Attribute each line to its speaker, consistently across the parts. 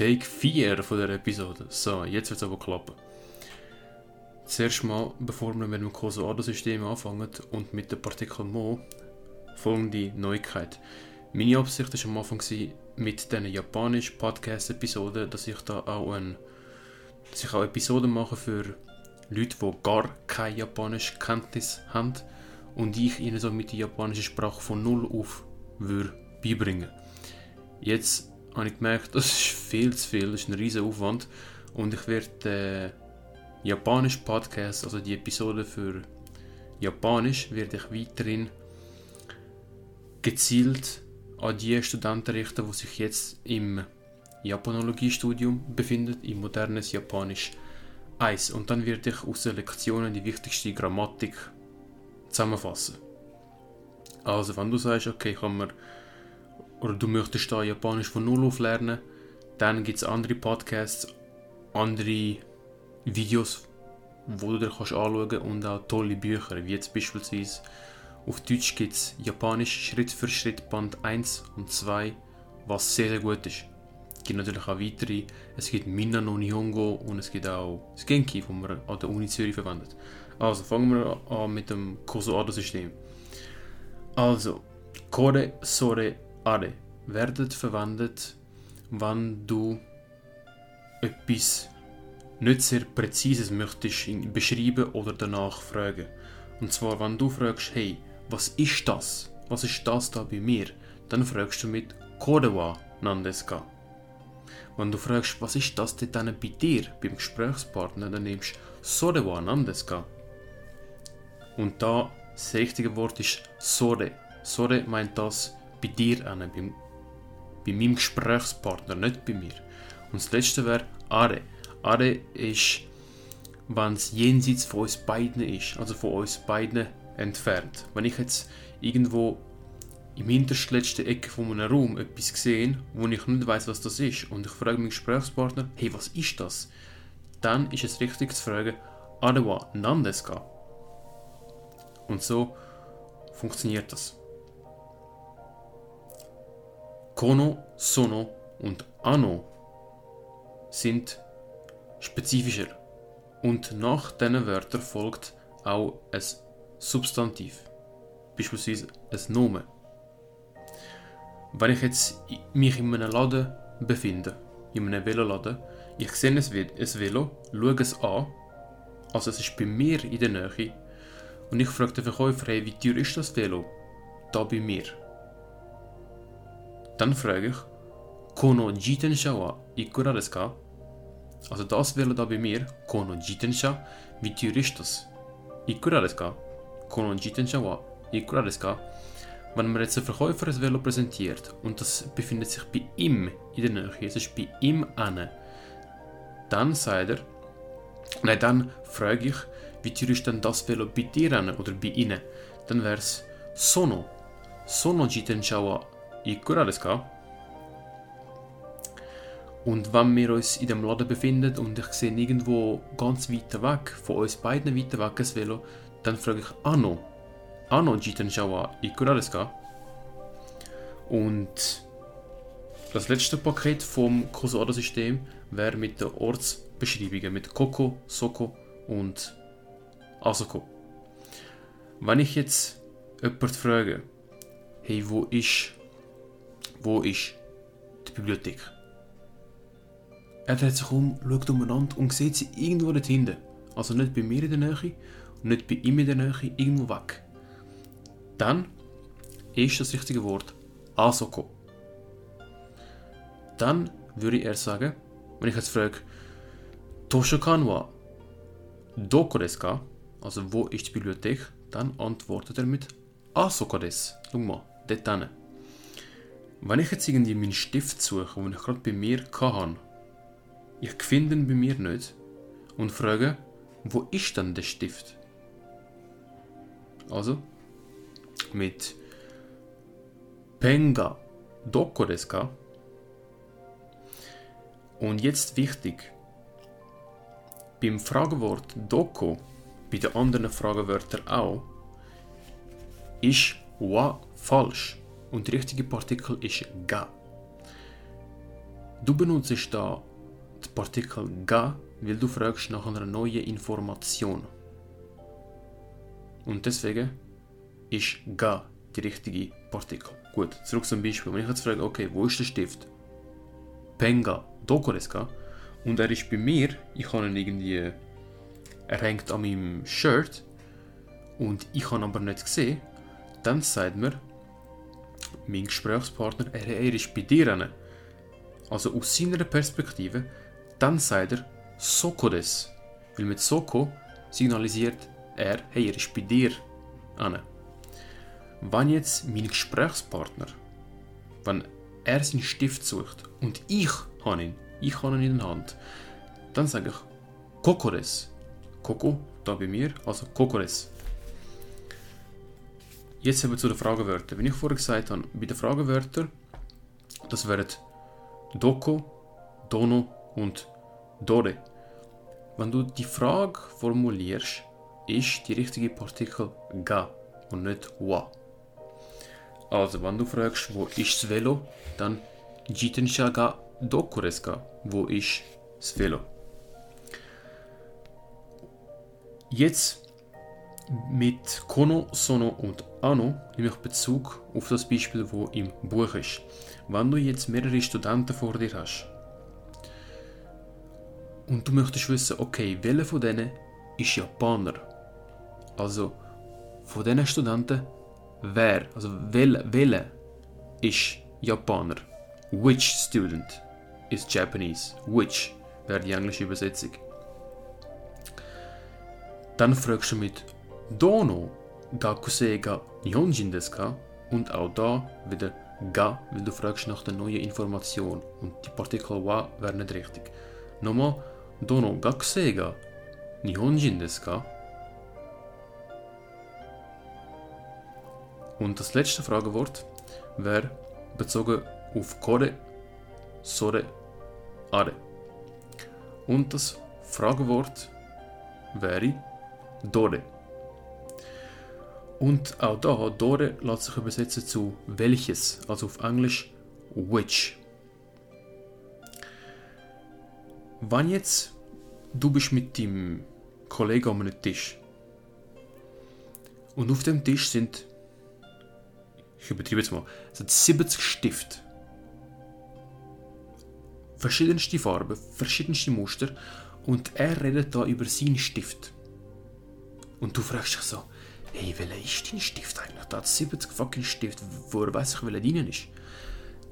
Speaker 1: Take 4 von der Episode. So, jetzt wird es aber klappen. Zuerst mal, bevor wir mit dem Koso-Order-System anfangen und mit dem Partikel Mo, folgende Neuigkeit. Meine Absicht war am Anfang gewesen, mit diesen japanischen Podcast-Episoden, dass ich da auch ein, dass ich auch Episoden mache für Leute, die gar keine japanische Kenntnis haben und ich ihnen so mit der japanischen Sprache von null auf würde beibringen. Jetzt habe ich gemerkt, das ist viel zu viel, das ist ein riesiger Aufwand und ich werde äh, japanisch Podcast, also die Episode für Japanisch, werde ich weiterhin gezielt an die Studenten richten, die sich jetzt im Japanologiestudium befinden, im modernes Japanisch 1. Und dann werde ich aus den Lektionen die wichtigste Grammatik zusammenfassen. Also, wenn du sagst, okay, kann man, oder du möchtest da Japanisch von Null auf lernen, dann gibt es andere Podcasts, andere Videos, wo du dir kannst anschauen und auch tolle Bücher, wie jetzt beispielsweise auf Deutsch gibt es Japanisch Schritt für Schritt Band 1 und 2, was sehr, sehr gut ist. Es gibt natürlich auch weitere. Es gibt Minna no Nihongo und es gibt auch das Genki, das man an der Uni Zürich verwendet. Also fangen wir an mit dem Koso-Ado-System. Also, Kore, Sore, Are werden verwendet, wenn du etwas nicht sehr Präzises möchtest beschreiben oder danach fragen. Und zwar, wenn du fragst, hey, was ist das? Was ist das da bei mir? Dann fragst du mit Korewa Nandeska. Wenn du fragst, was ist das denn bei dir, beim Gesprächspartner, dann nimmst du Sorewa Nandeska. Und da das richtige Wort ist Sore. Sore meint das bei dir an, bei, bei meinem Gesprächspartner, nicht bei mir. Und das letzte wäre Are. Are ist, wenn es jenseits von uns beiden ist, also von uns beiden entfernt. Wenn ich jetzt irgendwo im hintersten letzten Ecke von einem Raum etwas sehe, wo ich nicht weiß, was das ist, und ich frage meinen Gesprächspartner, hey, was ist das? Dann ist es richtig zu fragen, Arewa Nandeska. Und so funktioniert das. Kono, Sono und Ano sind spezifischer. Und nach diesen Wörtern folgt auch ein Substantiv, beispielsweise ein Nomen. Wenn ich jetzt mich in einem Laden befinde, in einem Veloladen, ich sehe ein Velo, schaue es an, also es ist bei mir in der Nähe, und ich frage den Verkäufer, hey, wie teuer ist das Velo? Da bei mir. Dann frage ich, Kono Jitensha wa ikura desu ka? Also das Velo da bei mir, Kono Jitensha, wie teuer das? Ikura desu ka? Kono Jitensha wa ikura desu ka? Wenn man jetzt einen Verkäufer ein Velo präsentiert und das befindet sich bei ihm in der Nähe, es ist bei ihm an, dann sagt er, nein, dann frage ich, wie teuer ist denn das Velo bei dir an oder bei ihnen? Dann wäre es Sono. Sono Jitensha wa ikura desu ka? Und wenn wir uns in dem Laden befinden und ich sehe irgendwo ganz weit weg, von uns beiden weit weg ein Velo, dann frage ich Ano. Ano Jitensha wa ikura desu ka? Und das letzte Paket vom Kosoda-System wäre mit den Ortsbeschreibungen, mit Koko, Soko und Asoko. Wenn ich jetzt jemanden frage, hey, wo ist, wo ist die Bibliothek? Er dreht sich um, schaut umeinander und sieht sie irgendwo dort hinten. Also nicht bei mir in der Nähe und nicht bei ihm in der Nähe, irgendwo weg. Dann ist das richtige Wort Asoko. Dann würde er sagen, wenn ich jetzt frage, Toshokan wa doko desu? Also wo ist die Bibliothek? Dann antwortet er mit Asoko desu. Schau mal, dort hin. Wenn ich jetzt irgendwie meinen Stift suche, den ich gerade bei mir hatte, ich finde ihn bei mir nicht und frage, wo ist denn der Stift? Also, mit Penga doko desu? Und jetzt wichtig, beim Fragewort doko, bei den anderen Fragewörtern auch, ist wa falsch und der richtige Partikel ist ga. Du benutzt da die Partikel ga, weil du fragst nach einer neuen Information. Und deswegen ist ga die richtige Partikel. Gut, zurück zum Beispiel. Wenn ich jetzt frage, okay, wo ist der Stift? Penga, doko desu Und er ist bei mir, ich habe ihn irgendwie, er hängt an meinem Shirt und ich habe ihn aber nicht gesehen, dann sagt mir mein Gesprächspartner, er, er ist bei dir. Also aus seiner Perspektive, dann sagt er Soko des. Weil mit Soko signalisiert er, hey, er ist bei dir. Wenn jetzt mein Gesprächspartner, wenn er seinen Stift sucht und ich habe ihn, ich habe ihn in der Hand, dann sage ich Kokores. Koko, da bei mir, also Kokores. Jetzt haben wir zu den Fragewörtern. Wie ich vorher gesagt habe, bei den Fragewörtern, das wären Doko, Dono und Dore. Wenn du die Frage formulierst, ist die richtige Partikel ga und nicht wa. Also, wenn du fragst, wo ist das Velo, dann Jitensha ga doko Wo ist das Velo? Jetzt mit Kono, Sono und Ano nehme ich Bezug auf das Beispiel, wo im Buch ist. Wenn du jetzt mehrere Studenten vor dir hast und du möchtest wissen, okay, welcher von denen ist Japaner? Also von diesen Studenten, wer, also welcher wel ist Japaner? Which student is Japanese? Which wäre die englische Übersetzung. Dann fragst du mit Dono Gakusei ga? Und auch da wieder ga, weil du fragst nach der neuen Information. Und die Partikel wa wäre nicht richtig. Nochmal, Dono Gakusei ga Nihonjin desu? Und das letzte Fragewort wäre bezogen auf Kore, Sore, Are. Und das Fragewort wäre Dore. Und auch da, Dore lässt sich übersetzen zu welches, also auf Englisch which. Wenn jetzt du bist mit deinem Kollegen an einem Tisch und auf dem Tisch sind, ich übertreibe jetzt mal, sind 70 Stifte. Verschiedenste Farben, verschiedenste Muster und er redet da über seinen Stift. Und du fragst dich so, hey, welcher ist dein Stift eigentlich? Da hat 70 fucking Stift, woher weiß ich, welcher deinen ist?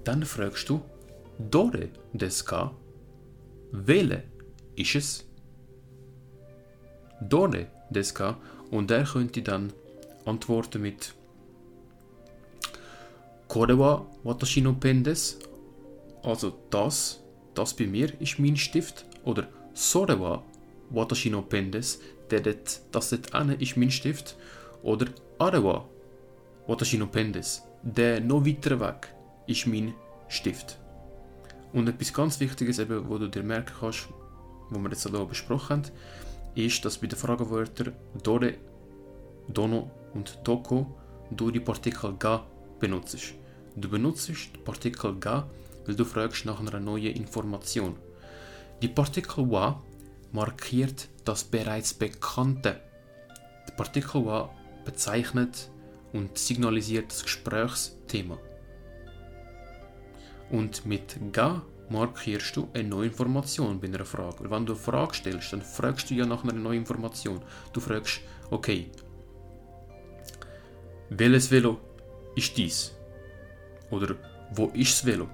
Speaker 1: Dann fragst du, Dore deska, welcher ist es? Dore deska und er könnte dann antworten mit Kore wa watashi no pen also das, das bei mir ist mein Stift, oder Sore wa watashi no pen des, der das dort ist mein Stift, oder Arewa, watashi no pen desu. Der noch weitere Weg ist mein Stift. Und etwas ganz Wichtiges, eben, wo du dir merken kannst, wo wir jetzt hier besprochen haben, ist, dass bei den Fragewörtern Dore, Dono und Doko du die Partikel ga benutzt. Du benutzt die Partikel ga, weil du fragst nach einer neuen Information. Die Partikel wa markiert das bereits Bekannte. Die Partikel wa bezeichnet und signalisiert das Gesprächsthema. Und mit ga markierst du eine neue Information bei einer Frage. wenn du eine Frage stellst, dann fragst du ja nach einer neuen Information. Du fragst, okay, welches Velo ist dies? Oder wo ist das Velo?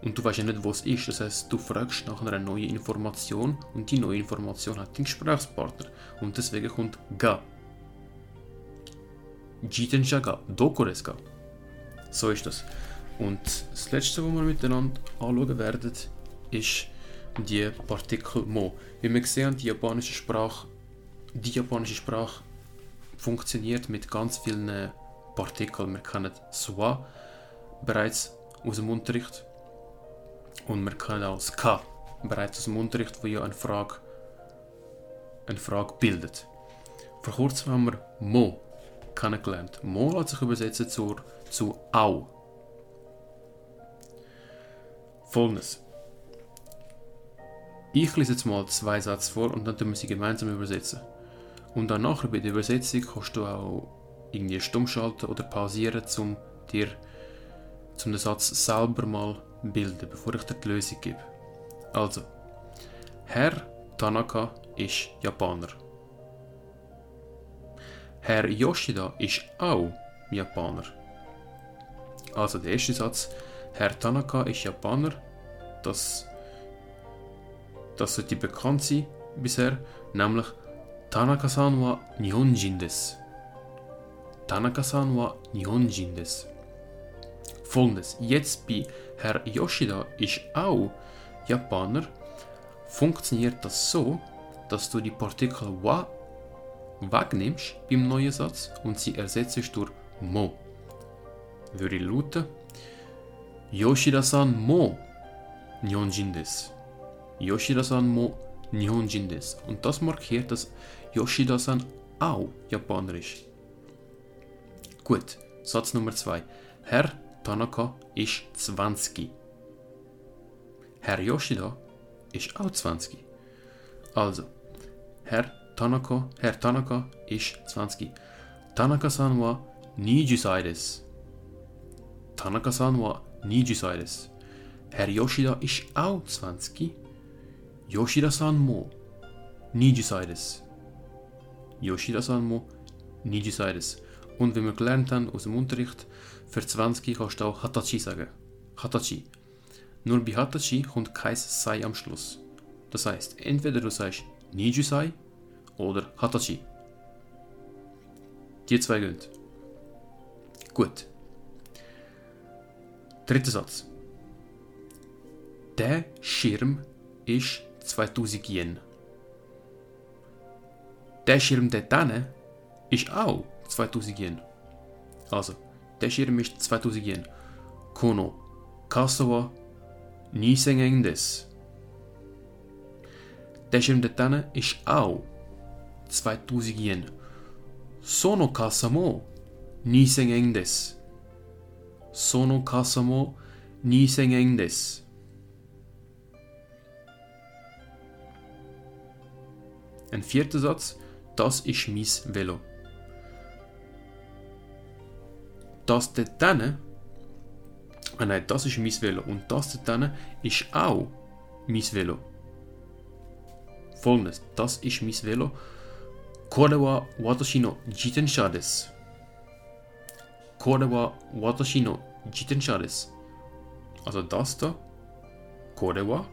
Speaker 1: Und du weißt ja nicht, wo es ist. Das heißt, du fragst nach einer neuen Information und die neue Information hat den Gesprächspartner. Und deswegen kommt ga Jitenja ga doko? So ist das. Und das letzte, was wir miteinander anschauen werden, ist die Partikel Mo. Wie wir sehen, die japanische Sprache, die japanische Sprache funktioniert mit ganz vielen Partikeln. Wir kennen Swa bereits aus dem Unterricht und wir kennen auch das Ka bereits aus dem Unterricht, wo ja eine Frage, eine Frage bildet. Vor kurzem haben wir Mo kennengelernt. Mo lässt sich übersetzen zu, zu Au. Folgendes. Ich lese jetzt mal zwei Sätze vor und dann tun wir sie gemeinsam übersetzen. Und dann nachher bei der Übersetzung kannst du auch irgendwie stumm schalten oder pausieren, um dir zum den Satz selber mal bilden, bevor ich dir die Lösung gebe. Also, Herr Tanaka ist Japaner. Herr Yoshida ist auch Japaner. Also der erste Satz, Herr Tanaka ist Japaner, das, das sollte bekannt sein bisher, nämlich Tanaka-san wa Nihonjin desu. Tanaka-san wa Nihonjin desu. Folgendes, jetzt bei Herr Yoshida ist auch Japaner, funktioniert das so, dass du die Partikel wa wegnimmst beim neuen Satz und sie ersetzt durch mo. Würde lauten Yoshida-san mo Nihonjin desu. Yoshida-san mo Nihonjin desu. Und das markiert, dass Yoshida-san auch Japaner ist. Gut, Satz Nummer 2. Herr Tanaka ist 20. Herr Yoshida ist auch 20. Also, Herr Tanaka, Herr Tanaka ist 20. Tanaka-san wa 20歳です。Tanaka-san wa 20歳です。Herr Yoshida ist auch 20. Yoshida-san mo 20歳です。Yoshida-san mo 20歳です。Und wie wir gelernt haben aus dem Unterricht, für 20 kannst du auch Hatachi sagen. Hatachi. Nur bei Hatachi kommt kein Sei am Schluss. Das heißt, entweder du sagst Nijusai oder Hatachi. Die zwei gehen. Gut. Dritter Satz. Der Schirm ist 2000 Yen. Der Schirm dort hinten ist auch 2000 Yen. Also, der Schirm ist 2000 Yen. Kono kasa wa 2000 Yen desu. Der Schirm dort hinten ist auch 2000 Yen. Sono kasa mo 2000 Yen desu. Sono kasa mo 2000 Yen desu. Ein vierter Satz. Das ist mein Velo. Das dort hinten, ah nein, das ist mein Velo und das dort hinten ist auch mein Velo. Folgendes, das ist mein Velo. Kore wa watashi no jitensha desu. Kore wa watashi no jitensha desu. Also das da, Kore wa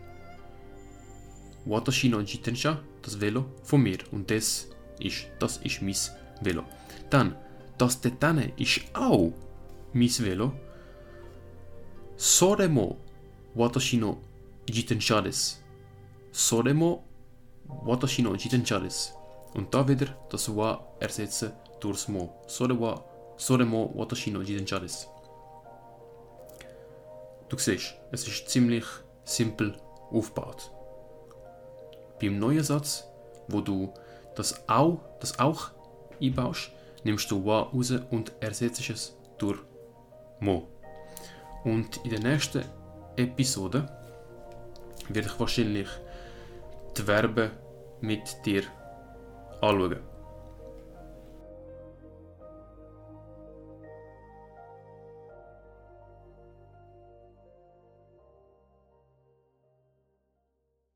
Speaker 1: watashi no jitensha, das Velo von mir und das ist, das ist mein Velo. Dann, das hinten ist auch mein Velo. Sore mo watashi no jitensha desu. Sore mo watashi no jitensha desu. Und da wieder das wa ersetzen durchs mo. Sore wa sore mo watashi no jitensha desu. Du siehst, es ist ziemlich simpel aufgebaut. Beim neuen Satz, wo du das auch, das auch einbaust, nimmst du wa raus und ersetzt es durch mo. Und in der nächsten Episode werde ich wahrscheinlich die Verben mit dir anschauen.